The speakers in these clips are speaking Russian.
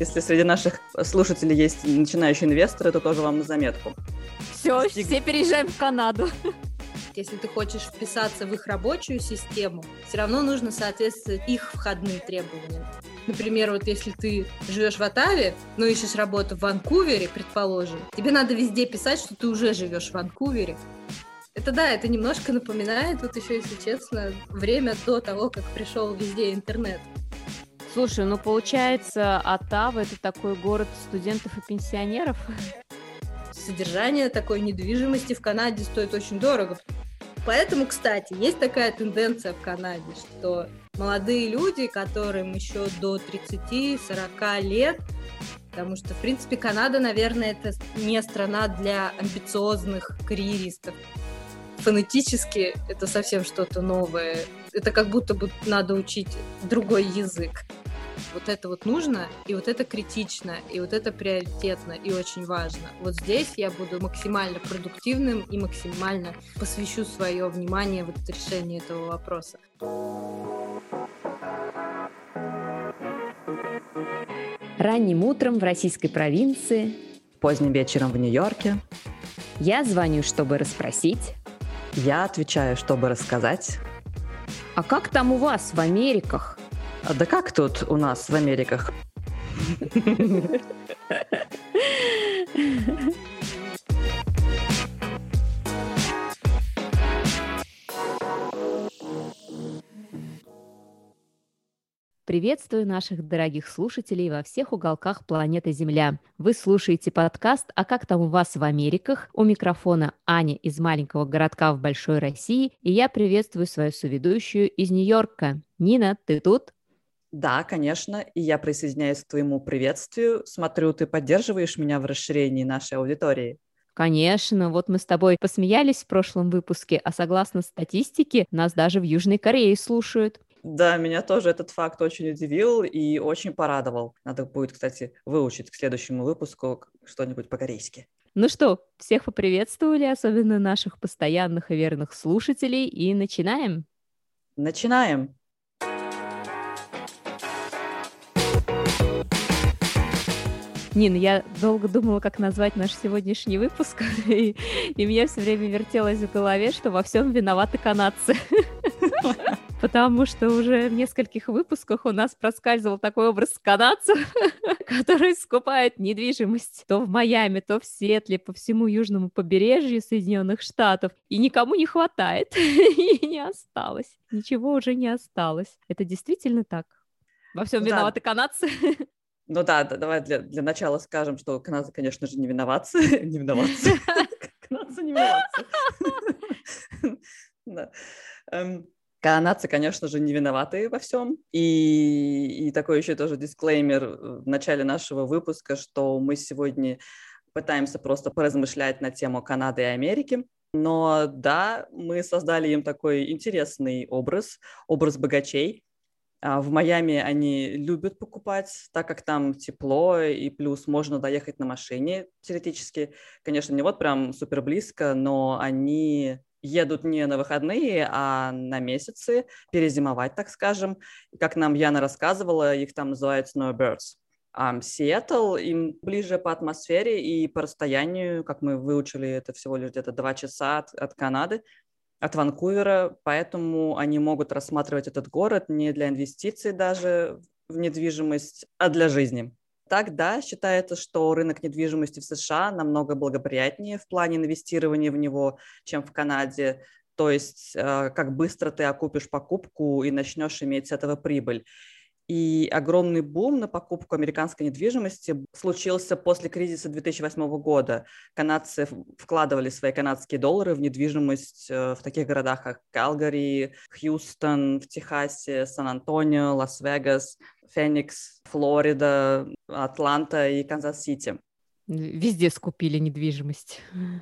Если среди наших слушателей есть начинающие инвесторы, то тоже вам на заметку. Все, Стиг... все переезжаем в Канаду. Если ты хочешь вписаться в их рабочую систему, все равно нужно соответствовать их входным требованиям. Например, вот если ты живешь в Оттаве, но ищешь работу в Ванкувере, предположим, тебе надо везде писать, что ты уже живешь в Ванкувере. Это да, это немножко напоминает, вот еще, если честно, время до того, как пришел везде интернет. Слушай, ну получается, Оттава это такой город студентов и пенсионеров? Содержание такой недвижимости в Канаде стоит очень дорого. Поэтому, кстати, есть такая тенденция в Канаде, что молодые люди, которым еще до 30-40 лет, потому что, в принципе, Канада, наверное, это не страна для амбициозных карьеристов. Фонетически это совсем что-то новое. Это как будто бы надо учить другой язык вот это вот нужно, и вот это критично, и вот это приоритетно и очень важно. Вот здесь я буду максимально продуктивным и максимально посвящу свое внимание вот решению этого вопроса. Ранним утром в российской провинции, поздним вечером в Нью-Йорке. Я звоню, чтобы расспросить. Я отвечаю, чтобы рассказать. А как там у вас в Америках? А да как тут у нас в Америках? Приветствую наших дорогих слушателей во всех уголках планеты Земля. Вы слушаете подкаст «А как там у вас в Америках?» У микрофона Аня из маленького городка в Большой России, и я приветствую свою соведущую из Нью-Йорка. Нина, ты тут? Да, конечно, и я присоединяюсь к твоему приветствию. Смотрю, ты поддерживаешь меня в расширении нашей аудитории. Конечно, вот мы с тобой посмеялись в прошлом выпуске, а согласно статистике, нас даже в Южной Корее слушают. Да, меня тоже этот факт очень удивил и очень порадовал. Надо будет, кстати, выучить к следующему выпуску что-нибудь по-корейски. Ну что, всех поприветствовали, особенно наших постоянных и верных слушателей, и начинаем. Начинаем. Нин, я долго думала, как назвать наш сегодняшний выпуск, и, и мне все время вертелось в голове, что во всем виноваты канадцы. Потому что уже в нескольких выпусках у нас проскальзывал такой образ канадцев, который скупает недвижимость то в Майами, то в Сетле, по всему южному побережью Соединенных Штатов. И никому не хватает, и не осталось. Ничего уже не осталось. Это действительно так? Во всем виноваты канадцы? Ну да, да давай для, для начала скажем, что канадцы, конечно же, не виноваты. не виноваты. Канадцы не виноваты. Эм, канадцы, конечно же, не виноваты во всем. И, и такой еще тоже дисклеймер в начале нашего выпуска, что мы сегодня пытаемся просто поразмышлять на тему Канады и Америки. Но да, мы создали им такой интересный образ, образ богачей, в Майами они любят покупать, так как там тепло, и плюс можно доехать на машине теоретически. Конечно, не вот прям супер близко, но они едут не на выходные, а на месяцы, перезимовать, так скажем. Как нам Яна рассказывала, их там называют snowbirds. Um, Сиэтл им ближе по атмосфере и по расстоянию, как мы выучили, это всего лишь где-то два часа от, от Канады, от Ванкувера, поэтому они могут рассматривать этот город не для инвестиций даже в недвижимость, а для жизни. Так, да, считается, что рынок недвижимости в США намного благоприятнее в плане инвестирования в него, чем в Канаде. То есть, э, как быстро ты окупишь покупку и начнешь иметь с этого прибыль. И огромный бум на покупку американской недвижимости случился после кризиса 2008 года. Канадцы вкладывали свои канадские доллары в недвижимость э, в таких городах, как Калгари, Хьюстон, в Техасе, Сан-Антонио, Лас-Вегас, Феникс, Флорида, Атланта и Канзас-Сити. Везде скупили недвижимость.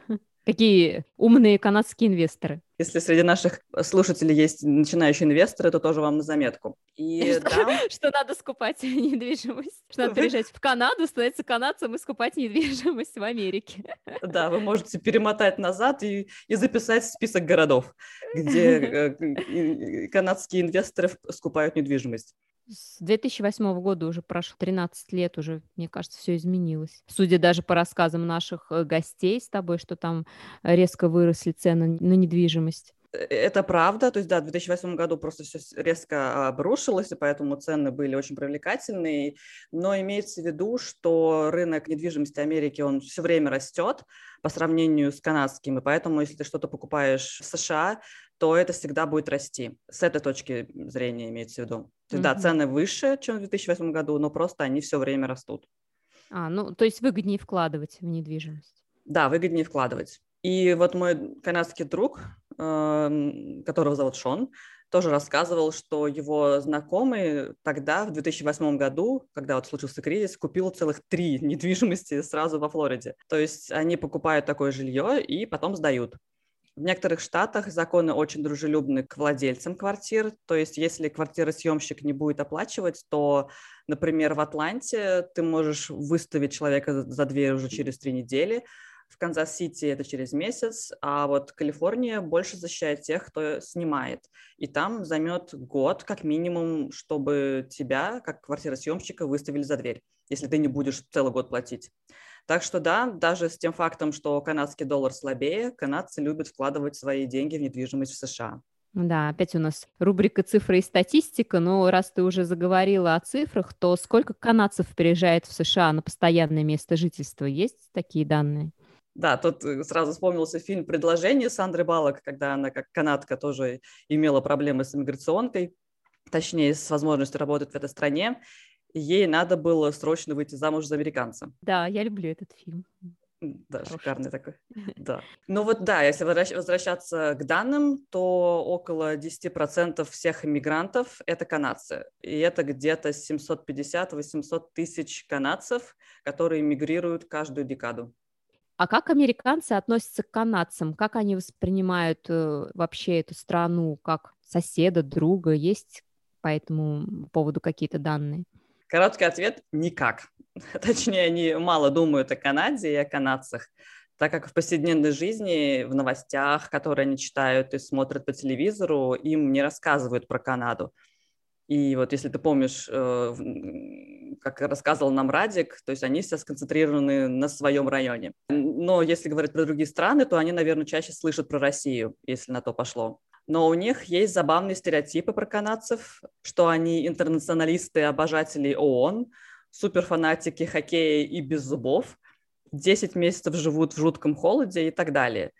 Какие умные канадские инвесторы. Если среди наших слушателей есть начинающие инвесторы, то тоже вам на заметку. И, что, да... что надо скупать недвижимость. Что надо приезжать в Канаду, становиться канадцем и скупать недвижимость в Америке. Да, вы можете перемотать назад и, и записать список городов, где э, канадские инвесторы скупают недвижимость. С 2008 года уже прошло 13 лет, уже, мне кажется, все изменилось. Судя даже по рассказам наших э, гостей с тобой, что там резко выросли цены на недвижимость. Э, это правда, то есть да, в 2008 году просто все резко обрушилось, и поэтому цены были очень привлекательные, но имеется в виду, что рынок недвижимости Америки, он все время растет по сравнению с канадским, и поэтому если ты что-то покупаешь в США, то это всегда будет расти. С этой точки зрения имеется в виду. То есть, mm-hmm. да, цены выше, чем в 2008 году, но просто они все время растут. А, ну, то есть выгоднее вкладывать в недвижимость. Да, выгоднее вкладывать. И вот мой канадский друг, эм, которого зовут Шон, тоже рассказывал, что его знакомый тогда, в 2008 году, когда вот случился кризис, купил целых три недвижимости сразу во Флориде. То есть они покупают такое жилье и потом сдают. В некоторых штатах законы очень дружелюбны к владельцам квартир. То есть если квартиросъемщик не будет оплачивать, то, например, в Атланте ты можешь выставить человека за дверь уже через три недели, в Канзас-Сити это через месяц, а вот Калифорния больше защищает тех, кто снимает. И там займет год как минимум, чтобы тебя, как квартиросъемщика, выставили за дверь, если ты не будешь целый год платить. Так что да, даже с тем фактом, что канадский доллар слабее, канадцы любят вкладывать свои деньги в недвижимость в США. Да, опять у нас рубрика «Цифры и статистика», но раз ты уже заговорила о цифрах, то сколько канадцев переезжает в США на постоянное место жительства? Есть такие данные? Да, тут э, сразу вспомнился фильм «Предложение» Сандры Балок, когда она как канадка тоже имела проблемы с иммиграционкой, точнее, с возможностью работать в этой стране ей надо было срочно выйти замуж за американца. Да, я люблю этот фильм. Да, Хороший. шикарный такой. Да. Ну вот да, если возвращаться к данным, то около 10% всех иммигрантов – это канадцы. И это где-то 750-800 тысяч канадцев, которые мигрируют каждую декаду. А как американцы относятся к канадцам? Как они воспринимают э, вообще эту страну как соседа, друга? Есть по этому поводу какие-то данные? Короткий ответ – никак. Точнее, они мало думают о Канаде и о канадцах, так как в повседневной жизни, в новостях, которые они читают и смотрят по телевизору, им не рассказывают про Канаду. И вот если ты помнишь, э, как рассказывал нам Радик, то есть они все сконцентрированы на своем районе. Но если говорить про другие страны, то они, наверное, чаще слышат про Россию, если на то пошло но у них есть забавные стереотипы про канадцев, что они интернационалисты, обожатели ООН, суперфанатики хоккея и без зубов, 10 месяцев живут в жутком холоде и так далее.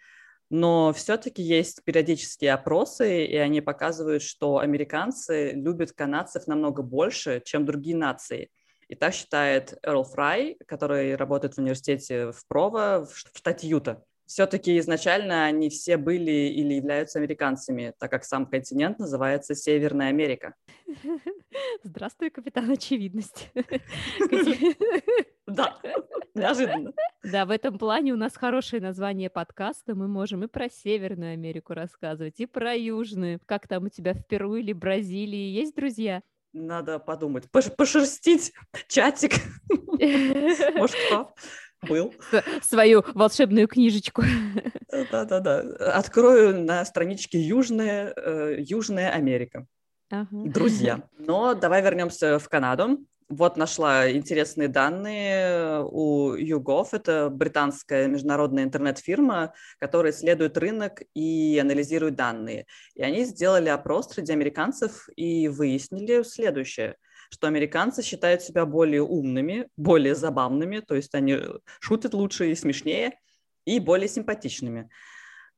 Но все-таки есть периодические опросы, и они показывают, что американцы любят канадцев намного больше, чем другие нации. И так считает Эрл Фрай, который работает в университете в Прово в штате Юта все-таки изначально они все были или являются американцами, так как сам континент называется Северная Америка. Здравствуй, капитан Очевидность. Да, неожиданно. Да, в этом плане у нас хорошее название подкаста. Мы можем и про Северную Америку рассказывать, и про Южную. Как там у тебя в Перу или Бразилии есть друзья? Надо подумать, пошерстить чатик. Может, кто? Был. Свою волшебную книжечку. Да-да-да. Открою на страничке Южная, э, Южная Америка. Ага. Друзья. Но давай вернемся в Канаду. Вот нашла интересные данные у YouGov. Это британская международная интернет-фирма, которая исследует рынок и анализирует данные. И они сделали опрос среди американцев и выяснили следующее – что американцы считают себя более умными, более забавными, то есть они шутят лучше и смешнее, и более симпатичными.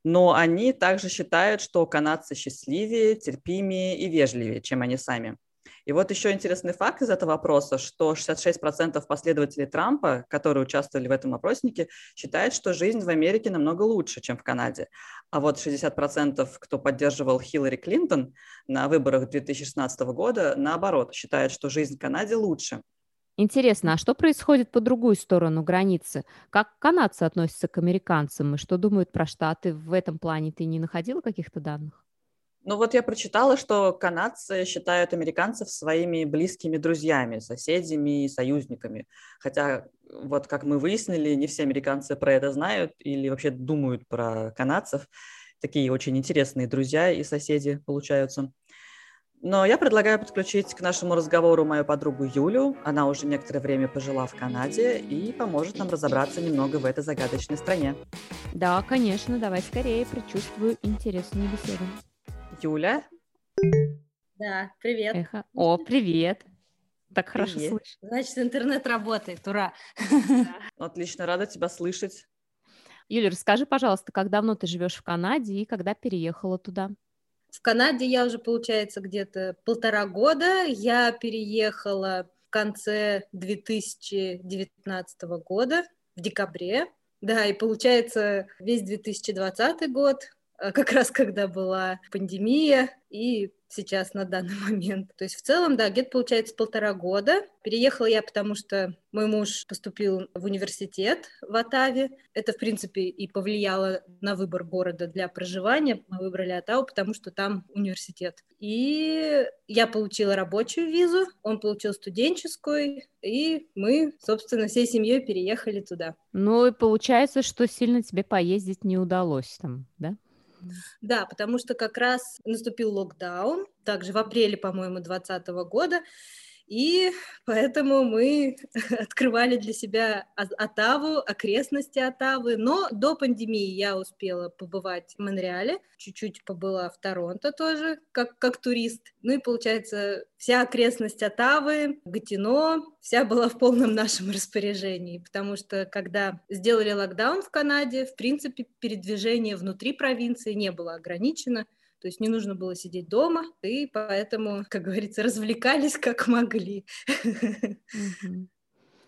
Но они также считают, что канадцы счастливее, терпимее и вежливее, чем они сами. И вот еще интересный факт из этого вопроса, что 66% последователей Трампа, которые участвовали в этом опроснике, считают, что жизнь в Америке намного лучше, чем в Канаде. А вот 60%, кто поддерживал Хиллари Клинтон на выборах 2016 года, наоборот, считают, что жизнь в Канаде лучше. Интересно, а что происходит по другую сторону границы? Как канадцы относятся к американцам и что думают про Штаты в этом плане? Ты не находила каких-то данных? Ну вот я прочитала, что канадцы считают американцев своими близкими друзьями, соседями и союзниками. Хотя, вот как мы выяснили, не все американцы про это знают или вообще думают про канадцев. Такие очень интересные друзья и соседи получаются. Но я предлагаю подключить к нашему разговору мою подругу Юлю. Она уже некоторое время пожила в Канаде и поможет нам разобраться немного в этой загадочной стране. Да, конечно, давай скорее, предчувствую интересную беседу. Юля? Да, привет. Эхо. О, привет. Так хорошо Привет. слышно. Значит, интернет работает, ура. Отлично, рада тебя слышать. Юля, расскажи, пожалуйста, как давно ты живешь в Канаде и когда переехала туда? В Канаде я уже, получается, где-то полтора года. Я переехала в конце 2019 года, в декабре. Да, и получается весь 2020 год, как раз когда была пандемия, и сейчас на данный момент. То есть в целом, да, где-то получается полтора года. Переехала я, потому что мой муж поступил в университет в Оттаве. Это, в принципе, и повлияло на выбор города для проживания. Мы выбрали Оттаву, потому что там университет. И я получила рабочую визу, он получил студенческую, и мы, собственно, всей семьей переехали туда. Ну и получается, что сильно тебе поездить не удалось там, да? Да, потому что как раз наступил локдаун, также в апреле, по-моему, 2020 года, и поэтому мы открывали для себя Оттаву, окрестности Оттавы. Но до пандемии я успела побывать в Монреале, чуть-чуть побыла в Торонто тоже, как, как турист. Ну и получается, вся окрестность Оттавы, Гатино, вся была в полном нашем распоряжении, потому что когда сделали локдаун в Канаде, в принципе, передвижение внутри провинции не было ограничено, то есть не нужно было сидеть дома, и поэтому, как говорится, развлекались как могли.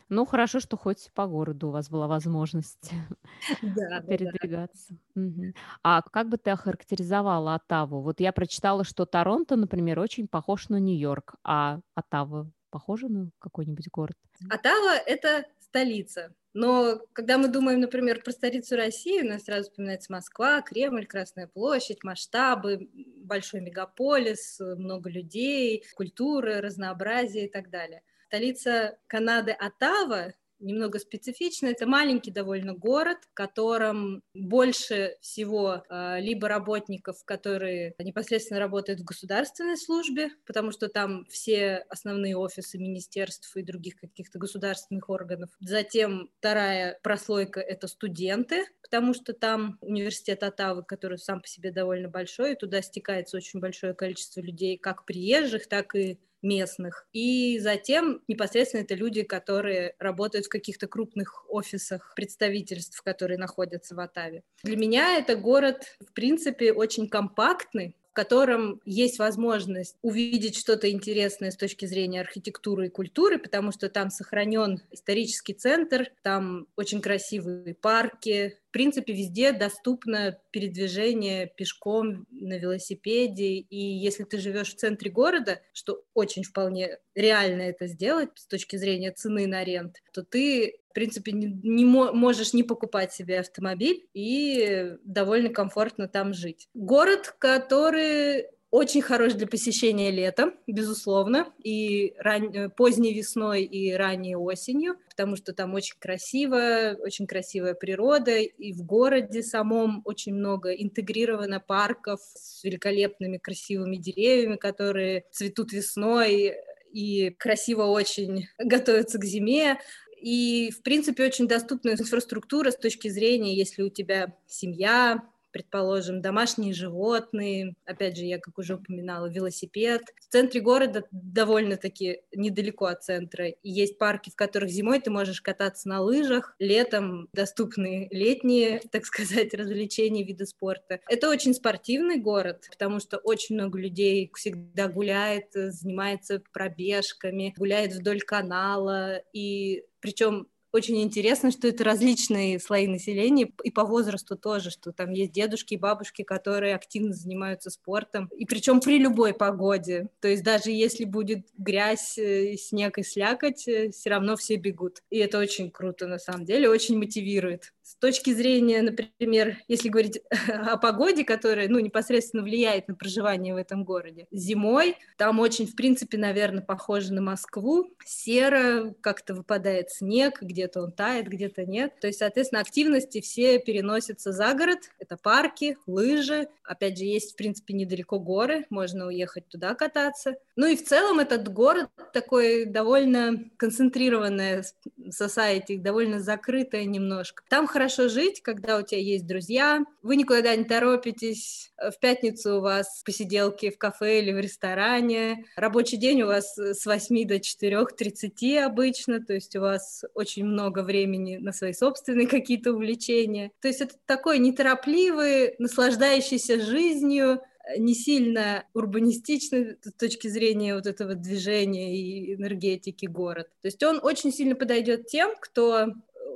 Ну, хорошо, что хоть по городу у вас была возможность Да, да, да. передвигаться. Мгм. А как бы ты охарактеризовала Оттаву? Вот я прочитала, что Торонто, например, очень похож на Нью-Йорк, а Оттава похожа на какой-нибудь город? Оттава — это столица. Но когда мы думаем, например, про столицу России, у нас сразу вспоминается Москва, Кремль, Красная площадь, масштабы, большой мегаполис, много людей, культура, разнообразие и так далее. Столица Канады Оттава немного специфично. Это маленький довольно город, в котором больше всего э, либо работников, которые непосредственно работают в государственной службе, потому что там все основные офисы министерств и других каких-то государственных органов. Затем вторая прослойка — это студенты, потому что там университет Оттавы, который сам по себе довольно большой, и туда стекается очень большое количество людей, как приезжих, так и местных. И затем непосредственно это люди, которые работают в каких-то крупных офисах представительств, которые находятся в Оттаве. Для меня это город, в принципе, очень компактный, в котором есть возможность увидеть что-то интересное с точки зрения архитектуры и культуры, потому что там сохранен исторический центр, там очень красивые парки, принципе, везде доступно передвижение пешком на велосипеде, и если ты живешь в центре города, что очень вполне реально это сделать с точки зрения цены на рент, то ты в принципе, не, не мо- можешь не покупать себе автомобиль и довольно комфортно там жить. Город, который очень хорош для посещения летом, безусловно, и ран... э, поздней весной и ранней осенью, потому что там очень красиво, очень красивая природа, и в городе самом очень много интегрировано парков с великолепными красивыми деревьями, которые цветут весной и красиво очень готовятся к зиме. И, в принципе, очень доступная инфраструктура с точки зрения, если у тебя семья, предположим, домашние животные, опять же, я, как уже упоминала, велосипед. В центре города довольно-таки недалеко от центра. И есть парки, в которых зимой ты можешь кататься на лыжах, летом доступны летние, так сказать, развлечения, виды спорта. Это очень спортивный город, потому что очень много людей всегда гуляет, занимается пробежками, гуляет вдоль канала, и причем очень интересно, что это различные слои населения, и по возрасту тоже, что там есть дедушки и бабушки, которые активно занимаются спортом, и причем при любой погоде. То есть даже если будет грязь, э, снег и слякоть, все равно все бегут. И это очень круто, на самом деле, очень мотивирует. С точки зрения, например, если говорить о погоде, которая, ну, непосредственно влияет на проживание в этом городе, зимой там очень, в принципе, наверное, похоже на Москву. Серо, как-то выпадает снег, где где-то он тает, где-то нет. То есть, соответственно, активности все переносятся за город. Это парки, лыжи. Опять же, есть, в принципе, недалеко горы, можно уехать туда кататься. Ну и в целом этот город такой довольно концентрированная society, довольно закрытая немножко. Там хорошо жить, когда у тебя есть друзья, вы никуда не торопитесь, в пятницу у вас посиделки в кафе или в ресторане, рабочий день у вас с 8 до 4.30 обычно, то есть у вас очень много времени на свои собственные какие-то увлечения. То есть это такой неторопливый, наслаждающийся жизнью, не сильно урбанистичный с точки зрения вот этого движения и энергетики город. То есть он очень сильно подойдет тем, кто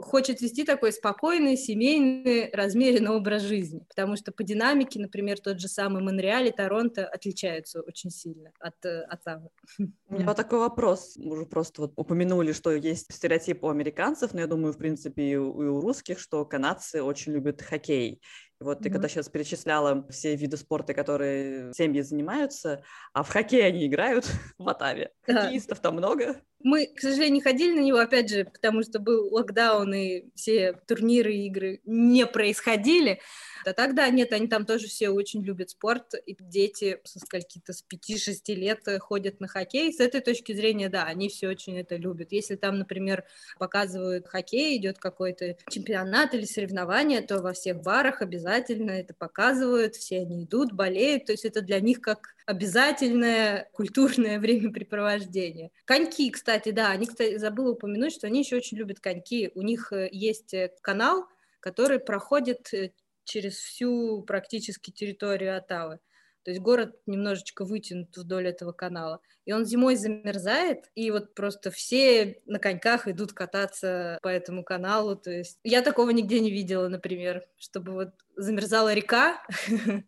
хочет вести такой спокойный, семейный, размеренный образ жизни. Потому что по динамике, например, тот же самый Монреаль и Торонто отличаются очень сильно от, э, от Тавы. У меня такой вопрос. Мы уже просто вот упомянули, что есть стереотип у американцев, но я думаю, в принципе, и у, и у русских, что канадцы очень любят хоккей. Вот ты mm-hmm. когда сейчас перечисляла все виды спорта, которые семьи занимаются, а в хоккей они играют в Атаве. Хоккеистов там много. Мы, к сожалению, не ходили на него, опять же, потому что был локдаун, и все турниры игры не происходили. А тогда нет, они там тоже все очень любят спорт, и дети со скольки-то с 5-6 лет ходят на хоккей. С этой точки зрения, да, они все очень это любят. Если там, например, показывают хоккей, идет какой-то чемпионат или соревнование, то во всех барах обязательно это показывают, все они идут, болеют, то есть это для них как обязательное культурное времяпрепровождение. Коньки, кстати, да, они, кстати, забыла упомянуть, что они еще очень любят коньки. У них э, есть э, канал, который проходит э, через всю практически территорию Оттавы. То есть город немножечко вытянут вдоль этого канала. И он зимой замерзает, и вот просто все на коньках идут кататься по этому каналу. То есть я такого нигде не видела, например, чтобы вот замерзала река,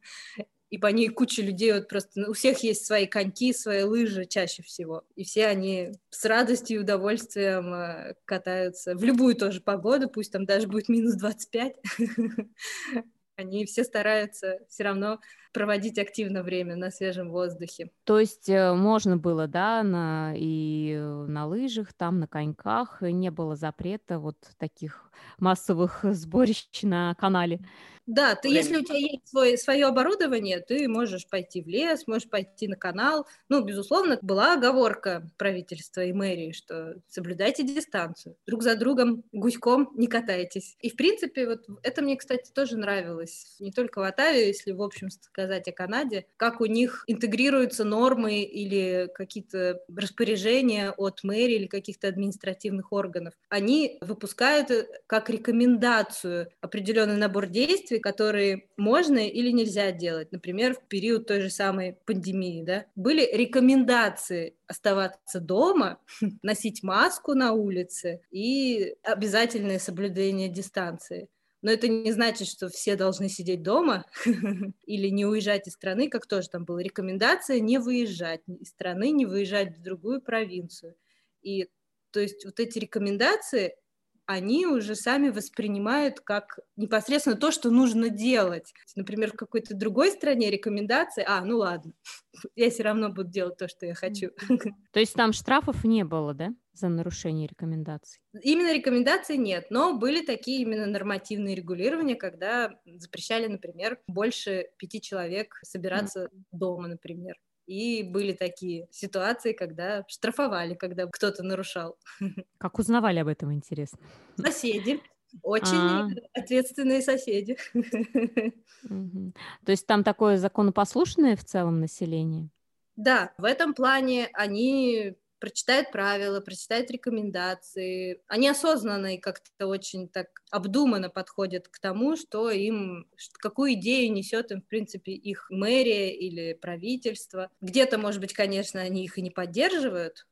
и по ней куча людей, вот просто у всех есть свои коньки, свои лыжи чаще всего, и все они с радостью и удовольствием э, катаются в любую тоже погоду, пусть там даже будет минус 25, они все стараются все равно проводить активно время на свежем воздухе. То есть э, можно было, да, на, и на лыжах, там на коньках, не было запрета вот таких массовых сборищ на канале. Да, ты, если у тебя есть свой, свое оборудование, ты можешь пойти в лес, можешь пойти на канал. Ну, безусловно, была оговорка правительства и мэрии, что соблюдайте дистанцию. Друг за другом гуськом не катайтесь. И, в принципе, вот это мне, кстати, тоже нравилось. Не только в Атаве, если, в общем, сказать о Канаде, как у них интегрируются нормы или какие-то распоряжения от мэрии или каких-то административных органов. Они выпускают э, как рекомендацию определенный набор действий, которые можно или нельзя делать. Например, в период той же самой пандемии, да, были рекомендации оставаться дома, носить маску на улице и обязательное соблюдение дистанции. Но это не значит, что все должны сидеть дома или не уезжать из страны, как тоже там была рекомендация не выезжать из страны, не выезжать в другую провинцию. И то есть вот эти рекомендации они уже сами воспринимают как непосредственно то, что нужно делать. Например, в какой-то другой стране рекомендации, а, ну ладно, я все равно буду делать то, что я хочу. То есть там штрафов не было, да, за нарушение рекомендаций? Именно рекомендаций нет, но были такие именно нормативные регулирования, когда запрещали, например, больше пяти человек собираться mm. дома, например. И были такие ситуации, когда штрафовали, когда кто-то нарушал. Как узнавали об этом, интересно? Соседи. Очень А-а-а. ответственные соседи. То есть там такое законопослушное в целом население? Да, в этом плане они прочитают правила, прочитают рекомендации. Они осознанно и как-то очень так обдуманно подходят к тому, что им, какую идею несет им, в принципе, их мэрия или правительство. Где-то, может быть, конечно, они их и не поддерживают,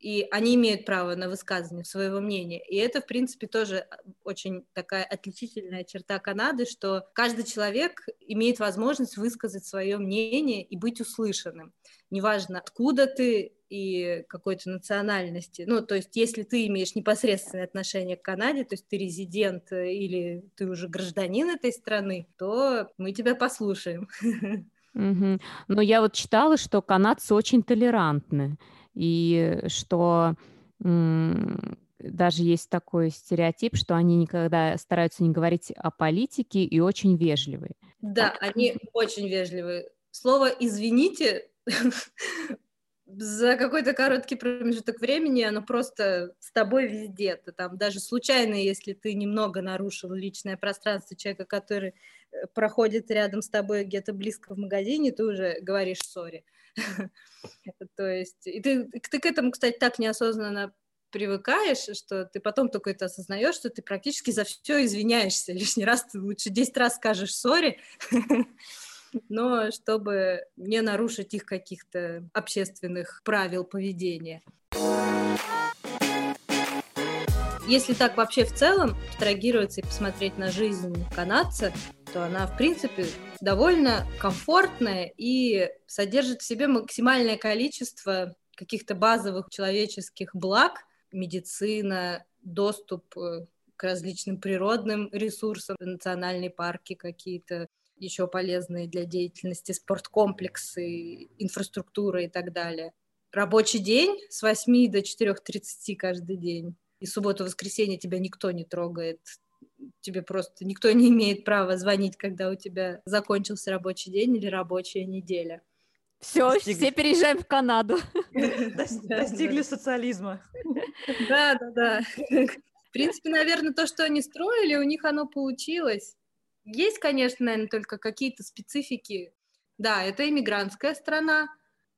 и они имеют право на высказывание своего мнения. И это, в принципе, тоже очень такая отличительная черта Канады, что каждый человек имеет возможность высказать свое мнение и быть услышанным. Неважно, откуда ты, и какой-то национальности. Ну, то есть, если ты имеешь непосредственное отношение к Канаде, то есть ты резидент э, или ты уже гражданин этой страны, то мы тебя послушаем. Угу. Но я вот читала, что канадцы очень толерантны, и что даже есть такой стереотип, что они никогда стараются не говорить о политике и очень вежливые. Да, они очень вежливые. Слово «извините» за какой-то короткий промежуток времени оно просто с тобой везде. Ты там даже случайно, если ты немного нарушил личное пространство человека, который э, проходит рядом с тобой где-то близко в магазине, ты уже говоришь «сори». То есть, и ты, ты к этому, кстати, так неосознанно привыкаешь, что ты потом только это осознаешь, что ты практически за все извиняешься. Лишний раз ты лучше 10 раз скажешь «сори», но чтобы не нарушить их каких-то общественных правил поведения. Если так вообще в целом абстрагироваться и посмотреть на жизнь канадца, то она, в принципе, довольно комфортная и содержит в себе максимальное количество каких-то базовых человеческих благ, медицина, доступ э, к различным природным ресурсам, национальные парки какие-то, еще полезные для деятельности спорткомплексы, инфраструктура и так далее. Рабочий день с 8 до 4.30 каждый день. И субботу-воскресенье тебя никто не трогает. Тебе просто никто не имеет права звонить, когда у тебя закончился рабочий день или рабочая неделя. Все, Достиг... все переезжаем в Канаду. Достигли социализма. Да, да, да. В принципе, наверное, то, что они строили, у них оно получилось. Есть, конечно, наверное, только какие-то специфики. Да, это иммигрантская страна,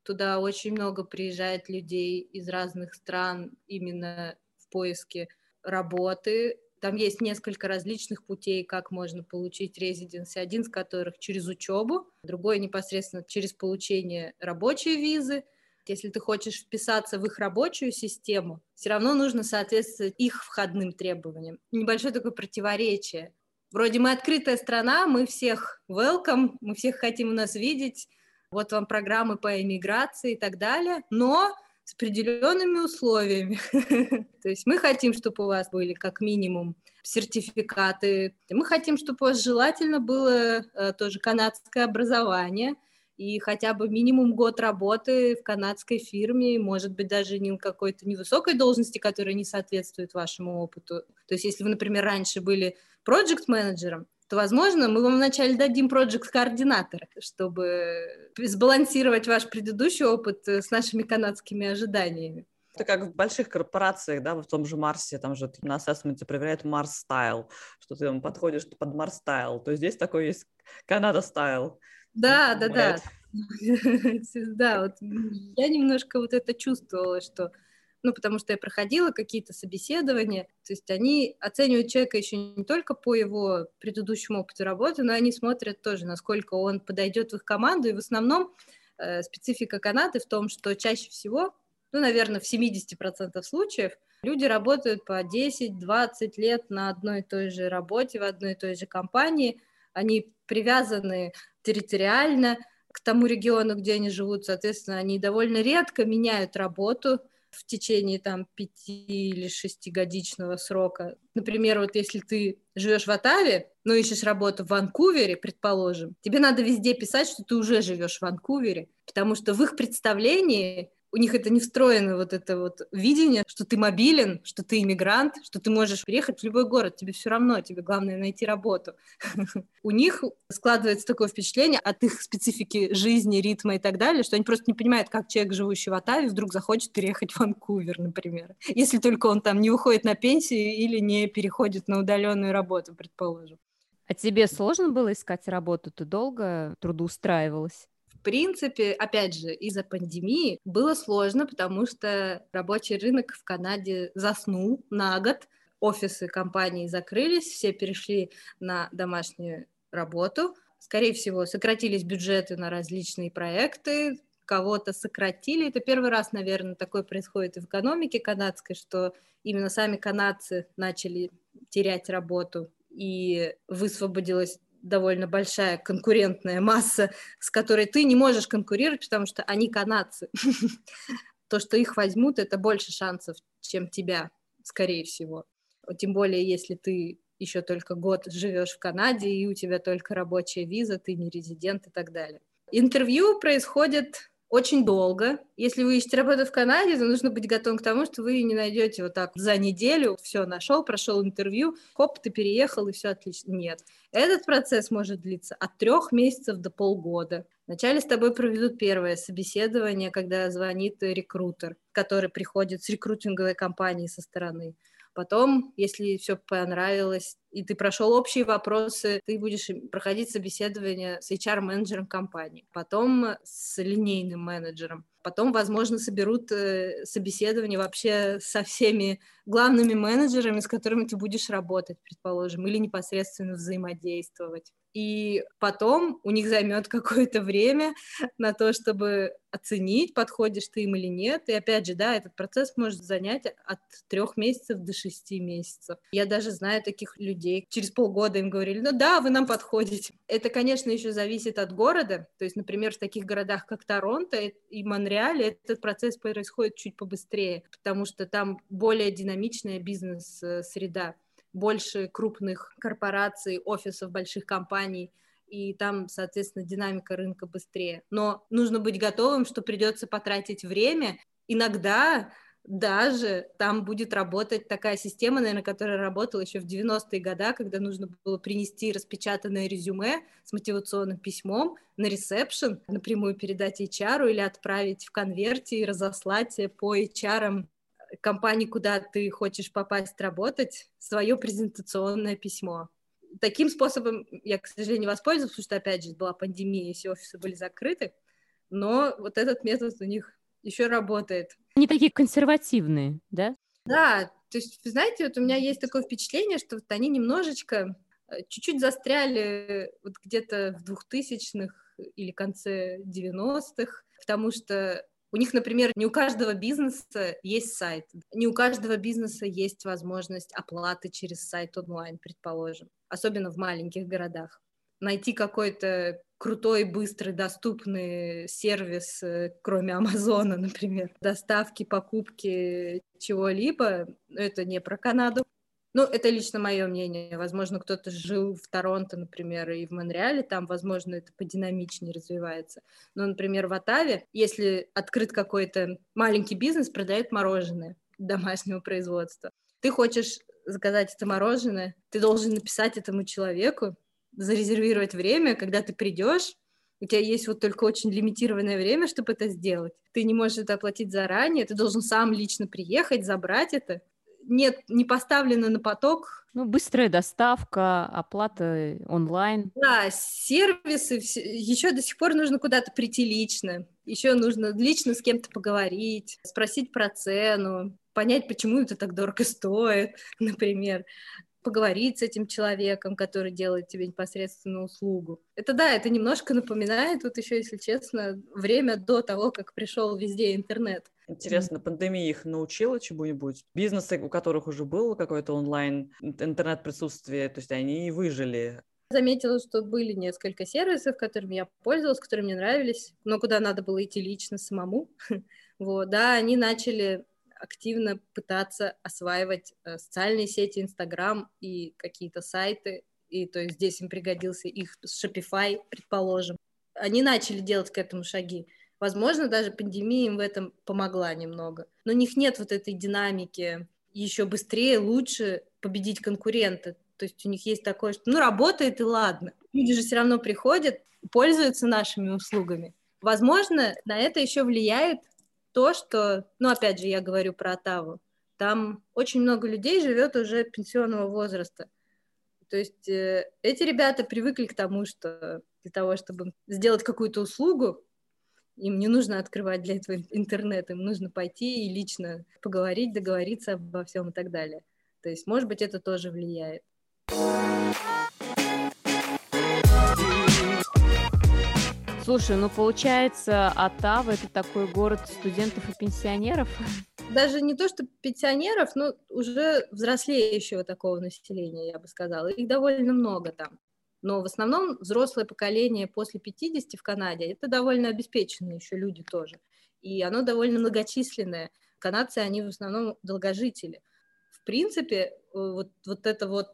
туда очень много приезжает людей из разных стран именно в поиске работы. Там есть несколько различных путей, как можно получить резиденции. Один из которых через учебу, другой непосредственно через получение рабочей визы. Если ты хочешь вписаться в их рабочую систему, все равно нужно соответствовать их входным требованиям. Небольшое такое противоречие. Вроде мы открытая страна, мы всех welcome, мы всех хотим у нас видеть, вот вам программы по иммиграции и так далее, но с определенными условиями. То есть мы хотим, чтобы у вас были как минимум сертификаты, мы хотим, чтобы у вас желательно было э, тоже канадское образование – и хотя бы минимум год работы в канадской фирме, может быть, даже не какой-то невысокой должности, которая не соответствует вашему опыту. То есть, если вы, например, раньше были проект-менеджером, то, возможно, мы вам вначале дадим проект-координатора, чтобы сбалансировать ваш предыдущий опыт э, с нашими канадскими ожиданиями. Это как в больших корпорациях, да, в том же Марсе, там же на ассессменте проверяют Mars style, что ты там подходишь под Mars style. То здесь такой есть Canada style. Да, да, да. Да, вот я немножко вот это чувствовала, что ну, потому что я проходила какие-то собеседования, то есть они оценивают человека еще не только по его предыдущему опыту работы, но они смотрят тоже, насколько он подойдет в их команду, и в основном э, специфика Канады в том, что чаще всего, ну, наверное, в 70% случаев люди работают по 10-20 лет на одной и той же работе, в одной и той же компании, они привязаны территориально к тому региону, где они живут, соответственно, они довольно редко меняют работу в течение там пяти или шестигодичного срока. Например, вот если ты живешь в Оттаве, но ищешь работу в Ванкувере, предположим, тебе надо везде писать, что ты уже живешь в Ванкувере, потому что в их представлении у них это не встроено, вот это вот видение, что ты мобилен, что ты иммигрант, что ты можешь приехать в любой город, тебе все равно, тебе главное найти работу. У них складывается такое впечатление от их специфики жизни, ритма и так далее, что они просто не понимают, как человек, живущий в Оттаве, вдруг захочет переехать в Ванкувер, например. Если только он там не уходит на пенсию или не переходит на удаленную работу, предположим. А тебе сложно было искать работу? Ты долго трудоустраивалась? В принципе, опять же, из-за пандемии было сложно, потому что рабочий рынок в Канаде заснул на год, офисы компаний закрылись, все перешли на домашнюю работу. Скорее всего, сократились бюджеты на различные проекты, кого-то сократили. Это первый раз, наверное, такое происходит в экономике канадской, что именно сами канадцы начали терять работу, и высвободилось довольно большая конкурентная масса, с которой ты не можешь конкурировать, потому что они канадцы. То, что их возьмут, это больше шансов, чем тебя, скорее всего. Тем более, если ты еще только год живешь в Канаде, и у тебя только рабочая виза, ты не резидент и так далее. Интервью происходит очень долго. Если вы ищете работу в Канаде, то нужно быть готовым к тому, что вы не найдете вот так за неделю, все нашел, прошел интервью, хоп, ты переехал и все отлично. Нет. Этот процесс может длиться от трех месяцев до полгода. Вначале с тобой проведут первое собеседование, когда звонит рекрутер, который приходит с рекрутинговой компании со стороны. Потом, если все понравилось, и ты прошел общие вопросы, ты будешь проходить собеседование с HR-менеджером компании, потом с линейным менеджером, потом, возможно, соберут э, собеседование вообще со всеми главными менеджерами, с которыми ты будешь работать, предположим, или непосредственно взаимодействовать и потом у них займет какое-то время на то, чтобы оценить, подходишь ты им или нет. И опять же, да, этот процесс может занять от трех месяцев до шести месяцев. Я даже знаю таких людей. Через полгода им говорили, ну да, вы нам подходите. Это, конечно, еще зависит от города. То есть, например, в таких городах, как Торонто и Монреаль, этот процесс происходит чуть побыстрее, потому что там более динамичная бизнес-среда больше крупных корпораций, офисов больших компаний, и там, соответственно, динамика рынка быстрее. Но нужно быть готовым, что придется потратить время. Иногда даже там будет работать такая система, наверное, которая работала еще в 90-е годы, когда нужно было принести распечатанное резюме с мотивационным письмом на ресепшн, напрямую передать HR или отправить в конверте и разослать по HR компании, куда ты хочешь попасть работать, свое презентационное письмо. Таким способом я, к сожалению, не воспользовалась, потому что, опять же, была пандемия, и все офисы были закрыты, но вот этот метод у них еще работает. Они такие консервативные, да? Да, то есть, вы знаете, вот у меня есть такое впечатление, что вот они немножечко, э, чуть-чуть застряли вот где-то в двухтысячных или конце 90-х, потому что у них, например, не у каждого бизнеса есть сайт, не у каждого бизнеса есть возможность оплаты через сайт онлайн, предположим, особенно в маленьких городах. Найти какой-то крутой, быстрый, доступный сервис, э, кроме Амазона, например, доставки, покупки чего-либо, это не про Канаду. Ну, это лично мое мнение. Возможно, кто-то жил в Торонто, например, и в Монреале, там, возможно, это подинамичнее развивается. Но, например, в Отаве, если открыт какой-то маленький бизнес, продает мороженое домашнего производства. Ты хочешь заказать это мороженое, ты должен написать этому человеку, зарезервировать время, когда ты придешь, у тебя есть вот только очень лимитированное время, чтобы это сделать. Ты не можешь это оплатить заранее, ты должен сам лично приехать, забрать это, нет, не поставлено на поток. Ну, быстрая доставка, оплата онлайн. Да, сервисы, еще до сих пор нужно куда-то прийти лично. Еще нужно лично с кем-то поговорить, спросить про цену, понять, почему это так дорого стоит, например поговорить с этим человеком, который делает тебе непосредственно услугу. Это да, это немножко напоминает, вот еще, если честно, время до того, как пришел везде интернет. Интересно, пандемия их научила чему-нибудь? Бизнесы, у которых уже было какое-то онлайн интернет-присутствие, то есть они выжили, заметила, что были несколько сервисов, которыми я пользовалась, которые мне нравились, но куда надо было идти лично самому. Вот, да, они начали активно пытаться осваивать э, социальные сети, Инстаграм и какие-то сайты. И то есть здесь им пригодился их Shopify, предположим. Они начали делать к этому шаги. Возможно, даже пандемия им в этом помогла немного. Но у них нет вот этой динамики еще быстрее, лучше победить конкурента. То есть у них есть такое, что ну работает и ладно. Люди же все равно приходят, пользуются нашими услугами. Возможно, на это еще влияет то, что, ну, опять же, я говорю про Отаву, там очень много людей живет уже пенсионного возраста. То есть э, эти ребята привыкли к тому, что для того, чтобы сделать какую-то услугу, им не нужно открывать для этого интернет, им нужно пойти и лично поговорить, договориться обо всем и так далее. То есть, может быть, это тоже влияет. Слушай, ну получается, Оттава это такой город студентов и пенсионеров? Даже не то, что пенсионеров, но уже взрослеющего такого населения, я бы сказала. Их довольно много там. Но в основном взрослое поколение после 50 в Канаде это довольно обеспеченные еще люди тоже. И оно довольно многочисленное. Канадцы, они в основном долгожители. В принципе, вот, вот это вот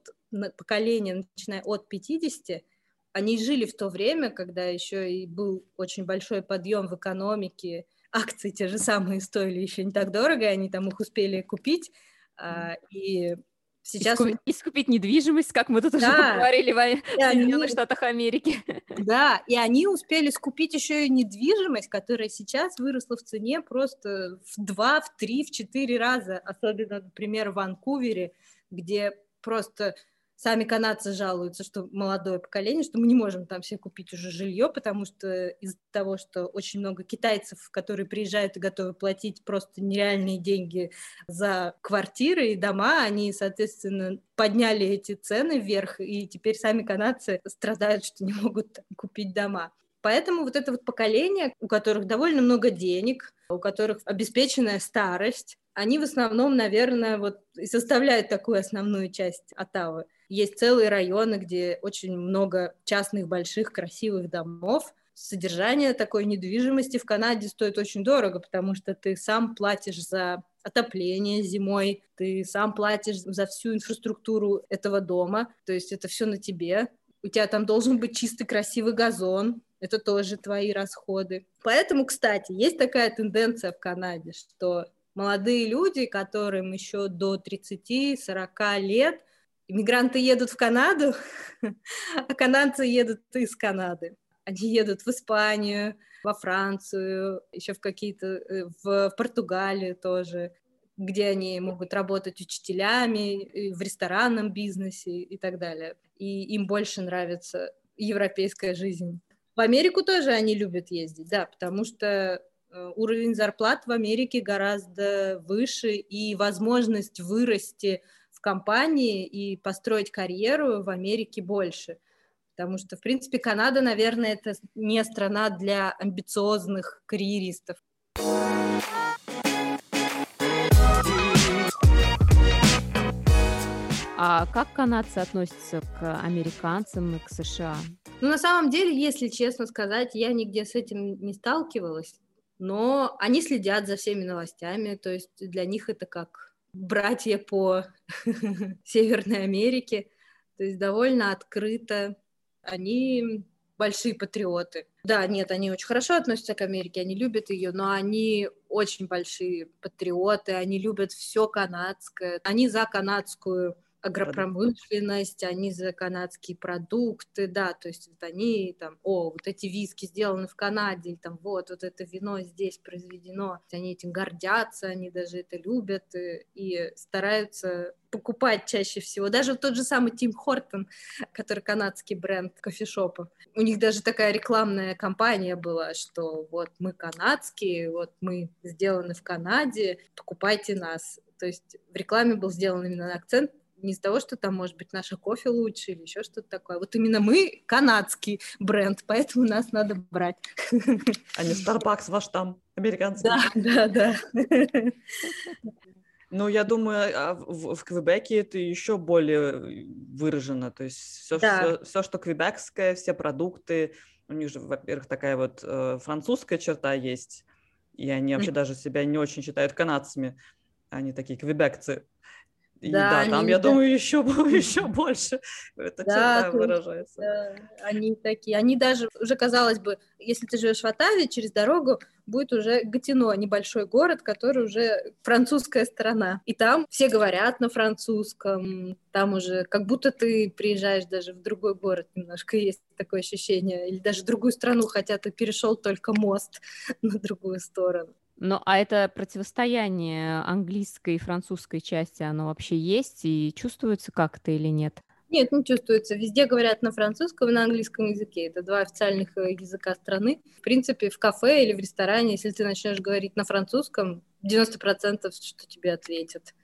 поколение, начиная от 50, Они жили в то время, когда еще и был очень большой подъем в экономике, акции те же самые стоили еще не так дорого, и они там их успели купить, а, и Сейчас... Искупить, искупить недвижимость, как мы тут да. уже поговорили в Соединенных они... Штатах Америки. Да, и они успели скупить еще и недвижимость, которая сейчас выросла в цене просто в два, в три, в четыре раза. Особенно, например, в Ванкувере, где просто Сами канадцы жалуются, что молодое поколение, что мы не можем там себе купить уже жилье, потому что из-за того, что очень много китайцев, которые приезжают и готовы платить просто нереальные деньги за квартиры и дома, они, соответственно, подняли эти цены вверх, и теперь сами канадцы страдают, что не могут купить дома. Поэтому вот это вот поколение, у которых довольно много денег, у которых обеспеченная старость, они в основном, наверное, вот и составляют такую основную часть Оттавы. Есть целые районы, где очень много частных, больших, красивых домов. Содержание такой недвижимости в Канаде стоит очень дорого, потому что ты сам платишь за отопление зимой, ты сам платишь за всю инфраструктуру этого дома, то есть это все на тебе. У тебя там должен быть чистый, красивый газон, это тоже твои расходы. Поэтому, кстати, есть такая тенденция в Канаде, что молодые люди, которым еще до 30-40 лет, иммигранты едут в Канаду, а канадцы едут из Канады. Они едут в Испанию, во Францию, еще в какие-то, э, в Португалию тоже, где они могут работать учителями, в ресторанном бизнесе и так далее. И им больше нравится европейская жизнь. В Америку тоже они любят ездить, да, потому что Э, уровень зарплат в Америке гораздо выше, и возможность вырасти в компании и построить карьеру в Америке больше. Потому что, в принципе, Канада, наверное, это не страна для амбициозных карьеристов. А как канадцы относятся к американцам и к США? Ну, на самом деле, если честно сказать, я нигде с этим не сталкивалась но они следят за всеми новостями, то есть для них это как братья по Северной Америке, то есть довольно открыто. Они большие патриоты. Да, нет, они очень хорошо относятся к Америке, они любят ее, но они очень большие патриоты, они любят все канадское, они за канадскую агропромышленность, они за канадские продукты, да, то есть вот они там, о, вот эти виски сделаны в Канаде, или там вот, вот это вино здесь произведено, они этим гордятся, они даже это любят и, и стараются покупать чаще всего. Даже тот же самый Тим Хортон, который канадский бренд кофешопов. У них даже такая рекламная кампания была, что вот мы канадские, вот мы сделаны в Канаде, покупайте нас. То есть в рекламе был сделан именно акцент не из-за того, что там, может быть, наше кофе лучше или еще что-то такое. Вот именно мы канадский бренд, поэтому нас надо брать. А не Starbucks ваш там, американский. Да, да, да. Ну, я думаю, а в, в Квебеке это еще более выражено. То есть все, да. все, все, что квебекское, все продукты, у них же, во-первых, такая вот э, французская черта есть, и они вообще даже себя не очень считают канадцами. Они такие квебекцы. И да, да там, я да. думаю, еще, еще больше это да, черта выражается. Да, они такие, они даже, уже казалось бы, если ты живешь в Оттаве, через дорогу будет уже Гатино, небольшой город, который уже французская страна. И там все говорят на французском, там уже как будто ты приезжаешь даже в другой город немножко, есть такое ощущение, или даже в другую страну, хотя ты перешел только мост на другую сторону. Ну, а это противостояние английской и французской части, оно вообще есть и чувствуется как-то или нет? Нет, не чувствуется. Везде говорят на французском и на английском языке. Это два официальных э, языка страны. В принципе, в кафе или в ресторане, если ты начнешь говорить на французском, 90% что тебе ответят.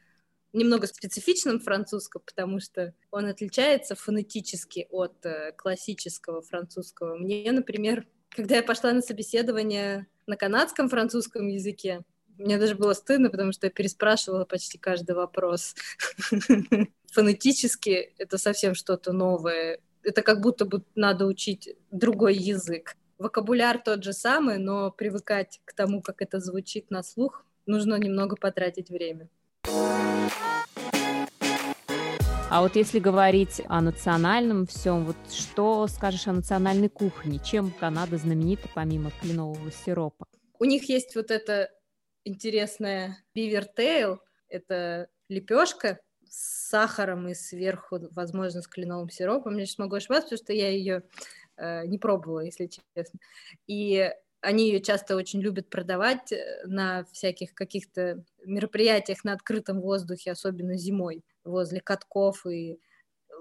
Немного специфичным французском, потому что он отличается фонетически от э, классического французского. Мне, например, когда я пошла на собеседование на канадском французском языке. Мне даже было стыдно, потому что я переспрашивала почти каждый вопрос. Фонетически это совсем что-то новое. Это как будто бы надо учить другой язык. Вокабуляр тот же самый, но привыкать к тому, как это звучит на слух, нужно немного потратить время. А вот если говорить о национальном всем, вот что скажешь о национальной кухне? Чем Канада знаменита помимо кленового сиропа? У них есть вот это интересная бивертейл, это лепешка с сахаром и сверху, возможно, с кленовым сиропом. Я сейчас могу ошибаться, потому что я ее э, не пробовала, если честно. И они ее часто очень любят продавать э, на всяких каких-то мероприятиях на открытом воздухе, особенно зимой, возле катков и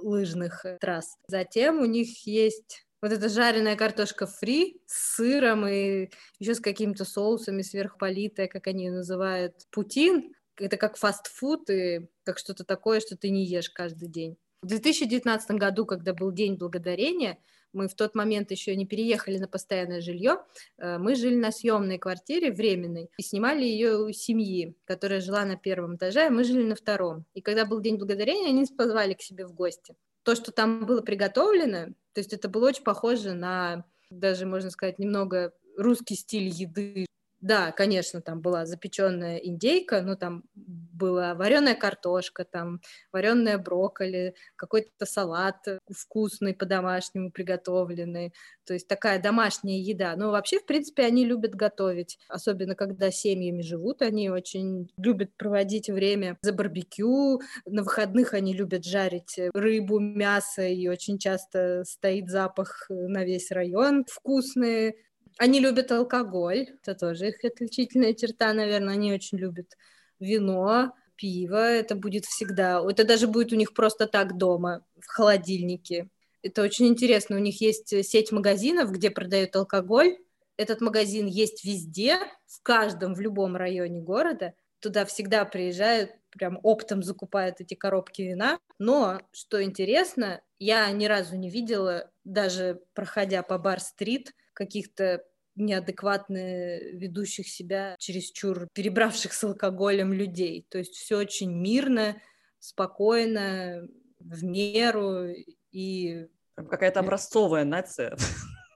лыжных э, трасс. Затем у них есть вот эта жареная картошка фри с сыром и еще с какими-то соусами сверхполитая, как они ее называют, путин. Это как фастфуд и как что-то такое, что ты не ешь каждый день. В 2019 году, когда был День Благодарения, мы в тот момент еще не переехали на постоянное жилье, э, мы жили на съемной квартире временной и снимали ее у семьи, которая жила на первом этаже, а мы жили на втором. И когда был День Благодарения, они нас позвали к себе в гости. То, что там было приготовлено, то есть это было очень похоже на даже, можно сказать, немного русский стиль еды, да, конечно, там была запеченная индейка, ну там была вареная картошка, там вареная брокколи, какой-то салат вкусный по-домашнему приготовленный, то есть такая домашняя еда. Но вообще, в принципе, они любят готовить, особенно когда семьями живут, они очень любят проводить время за барбекю, на выходных они любят жарить рыбу, мясо, и очень часто стоит запах на весь район вкусные они любят алкоголь, это тоже их отличительная черта, наверное. Они очень любят вино, пиво, это будет всегда. Это даже будет у них просто так дома, в холодильнике. Это очень интересно. У них есть сеть магазинов, где продают алкоголь. Этот магазин есть везде, в каждом, в любом районе города. Туда всегда приезжают, прям оптом закупают эти коробки вина. Но, что интересно, я ни разу не видела, даже проходя по бар-стрит, каких-то неадекватно ведущих себя чересчур перебравших с алкоголем людей. То есть все очень мирно, спокойно, в меру и... Какая-то образцовая нация.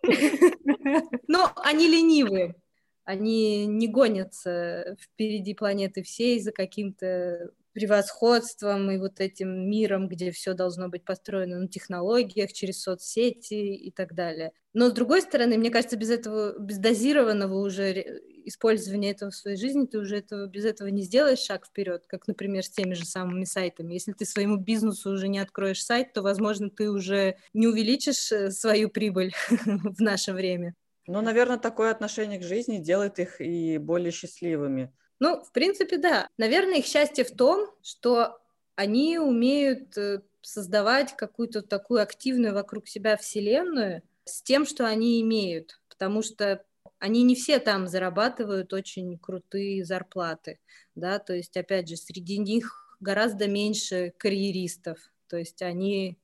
Но они ленивые. Они не гонятся впереди планеты всей за каким-то превосходством и вот этим миром, где все должно быть построено на технологиях, через соцсети и так далее. Но с другой стороны, мне кажется, без этого, без дозированного уже использования этого в своей жизни, ты уже этого, без этого не сделаешь шаг вперед, как, например, с теми же самыми сайтами. Если ты своему бизнесу уже не откроешь сайт, то, возможно, ты уже не увеличишь э, свою прибыль в наше время. Ну, наверное, такое отношение к жизни делает их и более счастливыми. Ну, в принципе, да. Наверное, их счастье в том, что они умеют э, создавать какую-то такую активную вокруг себя вселенную с тем, что они имеют, потому что они не все там зарабатывают очень крутые зарплаты, да, то есть, опять же, среди них гораздо меньше карьеристов, то есть они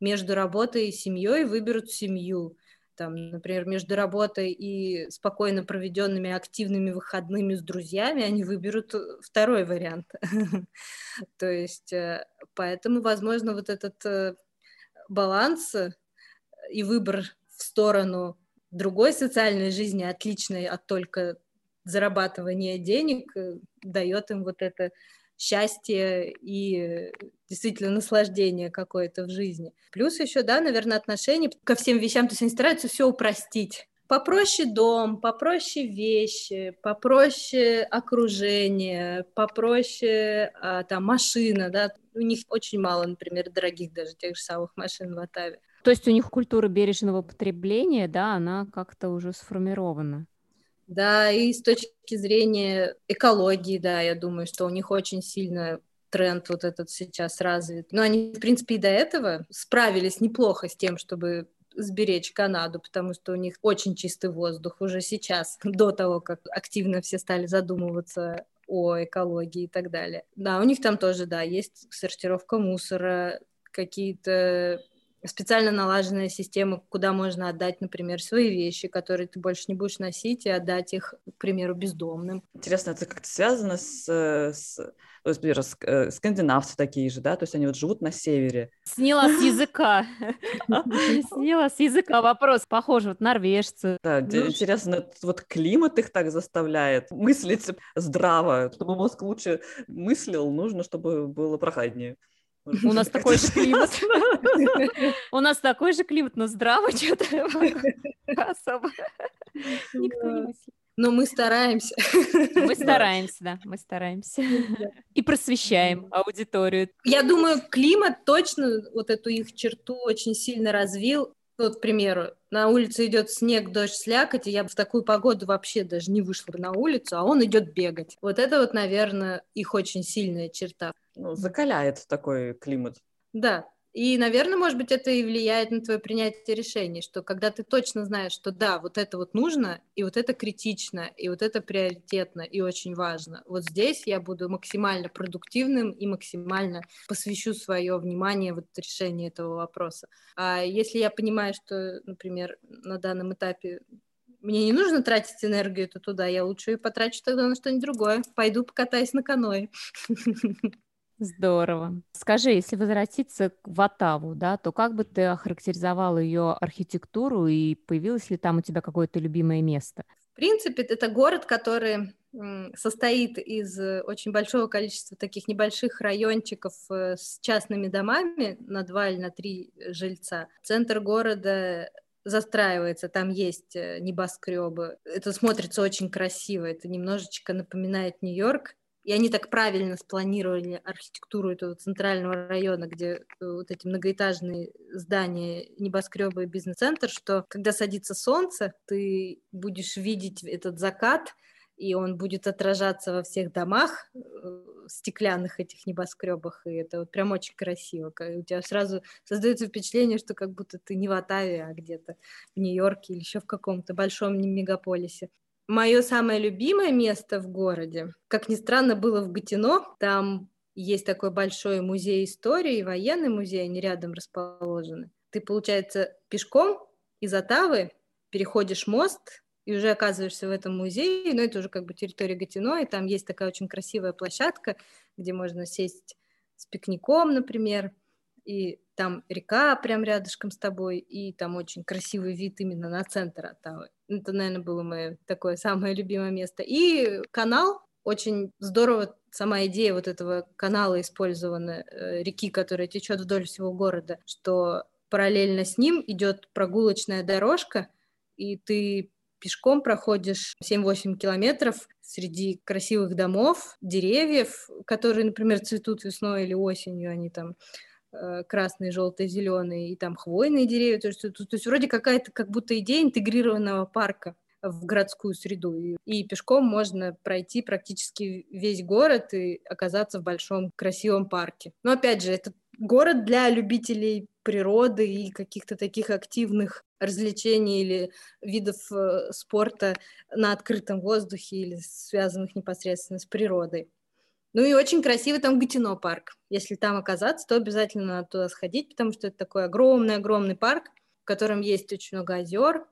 между работой и семьей выберут семью, там, например, между работой и спокойно проведенными активными выходными с друзьями, они выберут э, второй вариант. То есть, э, поэтому, возможно, вот этот э, баланс и выбор в сторону другой социальной жизни, отличной от только зарабатывания денег, дает им вот это счастье и действительно наслаждение какое-то в жизни. Плюс еще, да, наверное, отношение ко всем вещам, то есть они стараются все упростить. Попроще дом, попроще вещи, попроще окружение, попроще а, там машина, да, у них очень мало, например, дорогих даже тех же самых машин в Атаве. То есть у них культура бережного потребления, да, она как-то уже сформирована. Да, и с точки зрения экологии, да, я думаю, что у них очень сильно тренд вот этот сейчас развит. Но они, в принципе, и до этого справились неплохо с тем, чтобы сберечь Канаду, потому что у них очень чистый воздух уже сейчас, до того, как активно все стали задумываться о экологии и так далее. Да, у них там тоже, да, есть сортировка мусора, какие-то специально налаженная система, куда можно отдать, например, свои вещи, которые ты больше не будешь носить, и отдать их, к примеру, бездомным. Интересно, это как-то связано с, с то есть, например, э, скандинавцы такие же, да, то есть они вот живут на севере. Сняла с языка. Сняла с языка вопрос. Похоже, вот норвежцы. Да, ну интересно, вот климат их так заставляет мыслить здраво. Чтобы мозг лучше мыслил, нужно, чтобы было прохладнее. У нас такой же климат. У нас такой же климат, но здраво что-то особо никто не мыслит. Но мы стараемся. Мы стараемся, да, мы стараемся. И просвещаем аудиторию. Я думаю, климат точно вот эту их черту очень сильно развил. Вот, к примеру, на улице идет снег, дождь, слякоть, и я бы в такую погоду вообще даже не вышла бы на улицу, а он идет бегать. Вот это вот, наверное, их очень сильная черта. Ну, закаляет такой климат. Да, и, наверное, может быть, это и влияет на твое принятие решений, что когда ты точно знаешь, что да, вот это вот нужно, и вот это критично, и вот это приоритетно и очень важно. Вот здесь я буду максимально продуктивным и максимально посвящу свое внимание вот решению этого вопроса. А если я понимаю, что, например, на данном этапе мне не нужно тратить энергию то туда, я лучше ее потрачу тогда на что-нибудь другое. Пойду покатаюсь на каное. Здорово. Скажи, если возвратиться в Оттаву, да, то как бы ты охарактеризовала ее архитектуру и появилось ли там у тебя какое-то любимое место? В принципе, это город, который состоит из э, очень большого количества таких небольших райончиков э, с частными домами на два или на три жильца. Центр города застраивается, там есть э, небоскребы. Это смотрится очень красиво, это немножечко напоминает Нью-Йорк. И они так правильно спланировали архитектуру этого центрального района, где э, вот эти многоэтажные здания, небоскребы и бизнес-центр, что когда садится солнце, ты будешь видеть этот закат, и он будет отражаться во всех домах, э, стеклянных этих небоскребах, и это вот прям очень красиво. У тебя сразу создается впечатление, что как будто ты не в Оттаве, а где-то в Нью-Йорке или еще в каком-то большом мегаполисе. Мое самое любимое место в городе, как ни странно, было в Гатино. Там есть такой большой музей истории, военный музей, они рядом расположены. Ты, получается, пешком из Отавы переходишь мост и уже оказываешься в этом музее, но это уже как бы территория Гатино, и там есть такая очень красивая площадка, где можно сесть с пикником, например, и там река прям рядышком с тобой, и там очень красивый вид именно на центр Оттавы. Это, наверное, было мое такое самое любимое место. И канал, очень здорово сама идея вот этого канала использована, э, реки, которая течет вдоль всего города, что параллельно с ним идет прогулочная дорожка, и ты пешком проходишь 7-8 километров среди красивых домов, деревьев, которые, например, цветут весной или осенью, они там Э, красные, желтые, зеленые, и там хвойные деревья. То есть, то, то есть вроде какая-то как будто идея интегрированного парка в городскую среду. И, и пешком можно пройти практически весь город и оказаться в большом красивом парке. Но опять же, это город для любителей природы и каких-то таких активных развлечений или видов э, спорта на открытом воздухе или связанных непосредственно с природой. Ну и очень красивый там Гатино парк. Если там оказаться, то обязательно надо туда сходить, потому что это такой огромный-огромный парк, в котором есть очень много озер,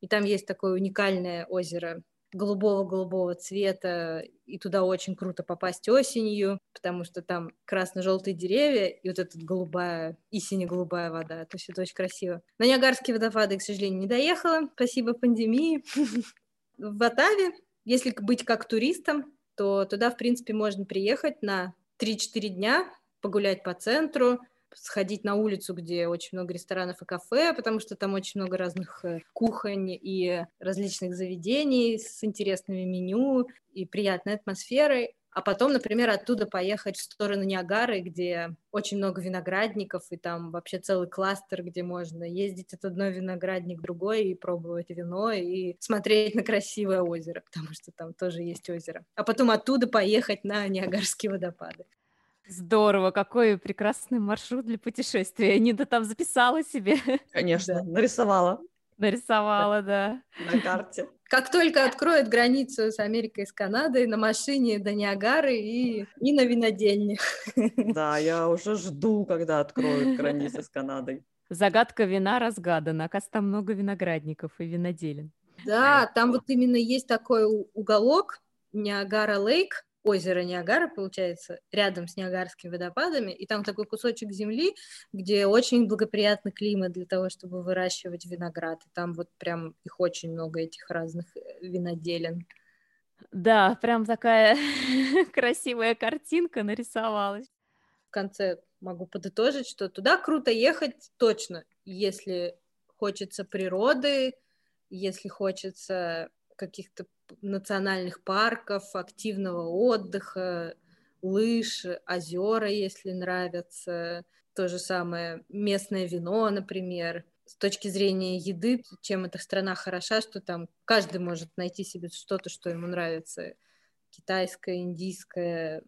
и там есть такое уникальное озеро голубого-голубого цвета, и туда очень круто попасть осенью, потому что там красно-желтые деревья, и вот эта голубая, и сине-голубая вода, то есть это очень красиво. На Ниагарские водопады, к сожалению, не доехала, спасибо пандемии. В Атаве, если быть как туристом, то туда, в принципе, можно приехать на 3-4 дня, погулять по центру, сходить на улицу, где очень много ресторанов и кафе, потому что там очень много разных э, кухонь и различных заведений с интересными меню и приятной атмосферой а потом, например, оттуда поехать в сторону Ниагары, где очень много виноградников, и там вообще целый кластер, где можно ездить от одной виноградник к другой и пробовать вино, и смотреть на красивое озеро, потому что там тоже есть озеро. А потом оттуда поехать на Ниагарские водопады. Здорово, какой прекрасный маршрут для путешествия. Нида там записала себе. Конечно, да. нарисовала. Нарисовала, да. На карте. Как только откроют границу с Америкой и с Канадой, на машине до Ниагары и, и на винодельне. Да, я уже жду, когда откроют границы с Канадой. Загадка вина разгадана. Оказывается, там много виноградников и виноделин. Да, там вот именно есть такой уголок, Niagara Lake, озеро Ниагара, получается, рядом с Ниагарскими водопадами, и там такой кусочек земли, где очень благоприятный климат для того, чтобы выращивать виноград. И там вот прям их очень много, этих разных э, виноделен. Да, прям такая красивая картинка нарисовалась. В конце могу подытожить, что туда круто ехать точно, если хочется природы, если хочется каких-то национальных парков, активного отдыха, лыж, озера, если нравятся, то же самое местное вино, например. С точки зрения еды, чем эта страна хороша, что там каждый может найти себе что-то, что ему нравится. Китайское, индийское,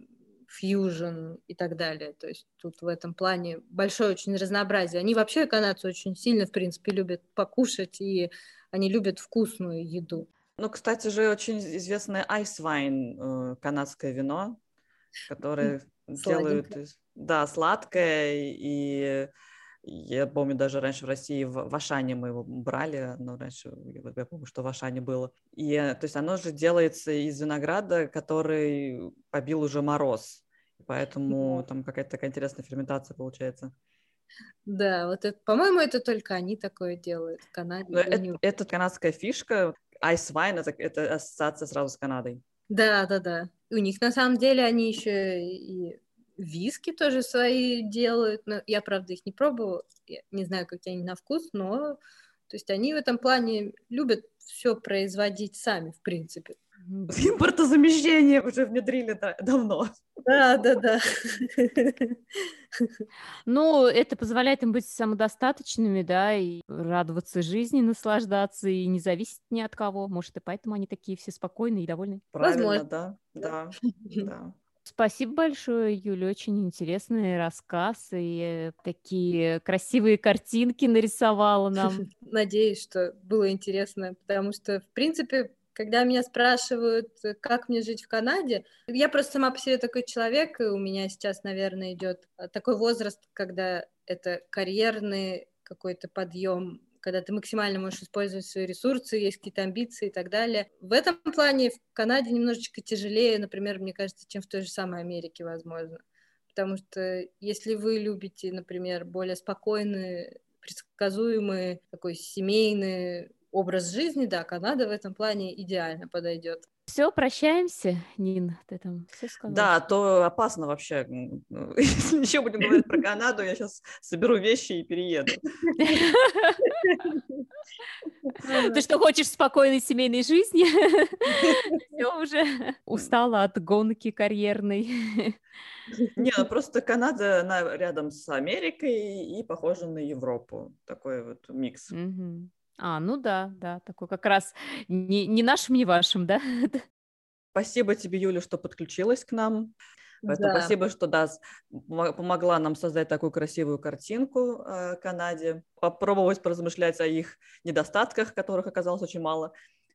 фьюжн и так далее. То есть тут в этом плане большое очень разнообразие. Они вообще, канадцы, очень сильно, в принципе, любят покушать, и они любят вкусную еду. Ну, кстати же, очень известное айсвайн, э, канадское вино, которое делают... Да, сладкое, и я помню, даже раньше в России в, в Ашане мы его брали, но раньше я помню, что в Ашане было. И, то есть оно же делается из винограда, который побил уже мороз, поэтому там какая-то такая интересная ферментация получается. Да, вот это, по-моему, это только они такое делают в Канаде. Это, это канадская фишка. Wine это, это ассоциация сразу с Канадой. Да, да, да. У них на самом деле они еще и виски тоже свои делают. Но я, правда, их не пробовала. Я не знаю, какие они на вкус, но то есть они в этом плане любят все производить сами, в принципе. Импортозамещение уже внедрили давно. Да, да, да. Ну, это позволяет им быть самодостаточными, да, и радоваться жизни, наслаждаться, и не зависеть ни от кого. Может, и поэтому они такие все спокойные и довольные. Правильно, Возможно. да, да, да. Спасибо большое, Юля, очень интересный рассказ и такие красивые картинки нарисовала нам. Надеюсь, что было интересно, потому что, в принципе, когда меня спрашивают, э, как мне жить в Канаде, я просто сама по себе такой человек, и у меня сейчас, наверное, идет э, такой возраст, когда это карьерный какой-то подъем, когда ты максимально можешь использовать свои ресурсы, есть какие-то амбиции и так далее. В этом плане в Канаде немножечко тяжелее, например, мне кажется, чем в той же самой Америке, возможно. Потому что если вы любите, например, более спокойный, предсказуемый, такой семейный образ жизни, да, Канада в этом плане идеально подойдет. Все, прощаемся, Нин, ты там все сказала? Да, то опасно вообще. Если еще будем говорить про Канаду, я сейчас соберу вещи и перееду. Ты что, хочешь спокойной семейной жизни? Все уже устала от гонки карьерной. Не, ну просто Канада она рядом с Америкой и похожа на Европу. Такой вот микс. А, ну да, да, такой как раз не, не нашим, не вашим, да? Спасибо тебе, Юля, что подключилась к нам. Поэтому да. спасибо, что да, помогла нам создать такую красивую картинку э, Канаде, попробовать поразмышлять о их недостатках, которых оказалось очень мало.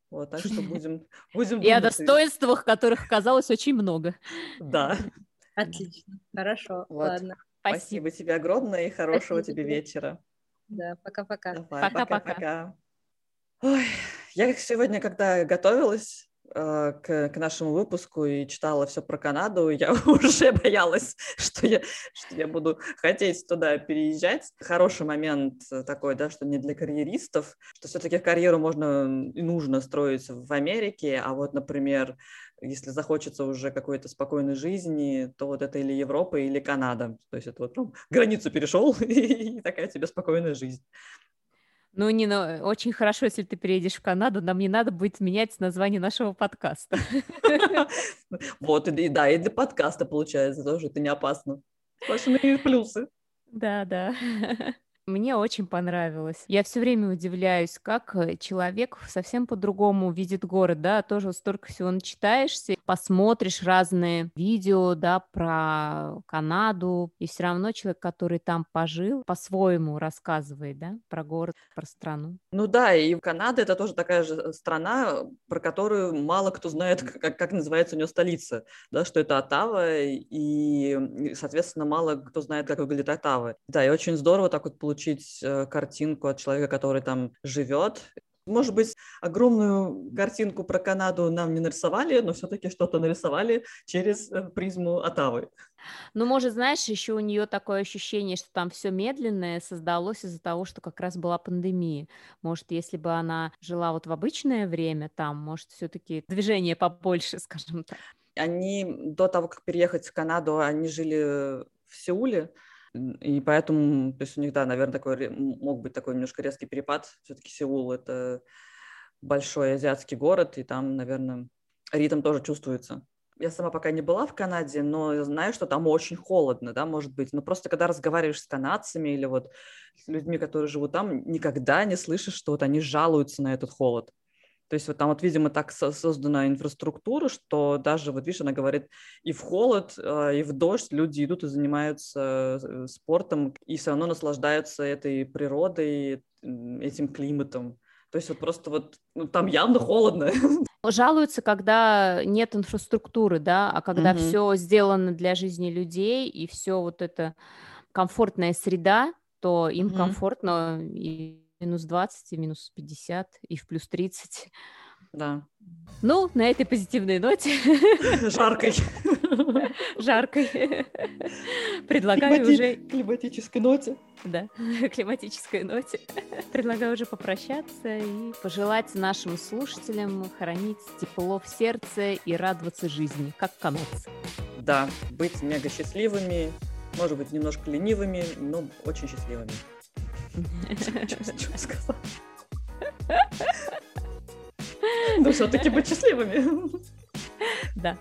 Вот, так что будем, будем И о достоинствах, которых оказалось очень много. Да. Отлично, хорошо, вот. ладно. Спасибо. спасибо тебе огромное и хорошего спасибо. тебе вечера. Да, пока-пока. Пока-пока. Ой, я сегодня, когда готовилась к, к нашему выпуску и читала все про Канаду, я уже боялась, что я, что я буду хотеть туда переезжать. Хороший момент такой, да, что не для карьеристов, что все-таки карьеру можно и нужно строить в Америке, а вот, например, если захочется уже какой-то спокойной жизни, то вот это или Европа, или Канада. То есть это вот ну, границу перешел, и такая тебе спокойная жизнь. Ну, Нина, очень хорошо, если ты переедешь в Канаду, нам не надо будет менять название нашего подкаста. Вот, и да, и для подкаста получается тоже, это не опасно. Сплошные плюсы. Да, да. Мне очень понравилось. Я все время удивляюсь, как э, человек совсем по-другому видит город, да, тоже столько всего начитаешься, посмотришь разные видео, да, про Канаду, и все равно человек, который там пожил, по-своему рассказывает, да, про город, про страну. Ну да, и Канада это тоже такая же э, страна, про которую мало кто знает, как, как называется у нее столица, да, что это Оттава, и, соответственно, мало кто знает, как выглядит Оттава. Да, и очень здорово так вот получить э, картинку от человека, который там живет. Может быть, огромную картинку про Канаду нам не нарисовали, но все-таки что-то нарисовали через э, призму Отавы. Ну, может, знаешь, еще у нее такое ощущение, что там все медленное создалось из-за того, что как раз была пандемия. Может, если бы она жила вот в обычное время там, может, все-таки движение побольше, скажем так. Они до того, как переехать в Канаду, они жили в Сеуле, И поэтому, то есть у них, да, наверное, такой мог быть такой немножко резкий перепад. Все-таки Сеул — это большой азиатский город, и там, наверное, ритм тоже чувствуется. Я сама пока не была в Канаде, но знаю, что там очень холодно, да, может быть. Но просто когда разговариваешь с канадцами или вот с людьми, которые живут там, никогда не слышишь, что вот они жалуются на этот холод. То есть вот там вот, видимо, так создана инфраструктура, что даже, вот видишь, она говорит, и в холод, а, и в дождь люди идут и занимаются э, спортом, и все равно наслаждаются этой природой, этим климатом. То есть вот просто вот ну, там явно холодно. Жалуются, когда нет инфраструктуры, да, а когда угу. все сделано для жизни людей и все вот это комфортная среда, то им угу. комфортно и минус 20, и минус 50, и в плюс 30. Да. Ну, на этой позитивной ноте. Жаркой. Жаркой. Предлагаю Климати... уже... Климатической ноте. Да, климатической ноте. Предлагаю уже попрощаться и пожелать нашим слушателям хранить тепло в сердце и радоваться жизни, как канадцы. Да, быть мега счастливыми, может быть, немножко ленивыми, но очень счастливыми. Что сказал? Ну, все-таки быть счастливыми. Да.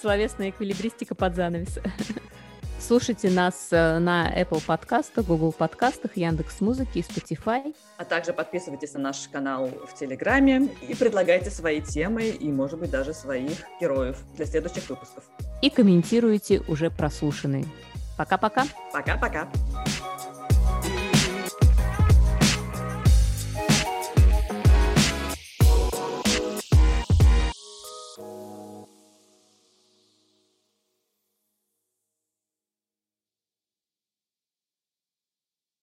Словесная эквилибристика под занавес. Слушайте нас э, на Apple подкастах, Google подкастах, Яндекс Музыки и Spotify. А также подписывайтесь на наш канал в Телеграме и предлагайте свои темы и, может быть, даже своих героев для следующих выпусков. И комментируйте уже прослушанные. Пока-пока. Пока-пока.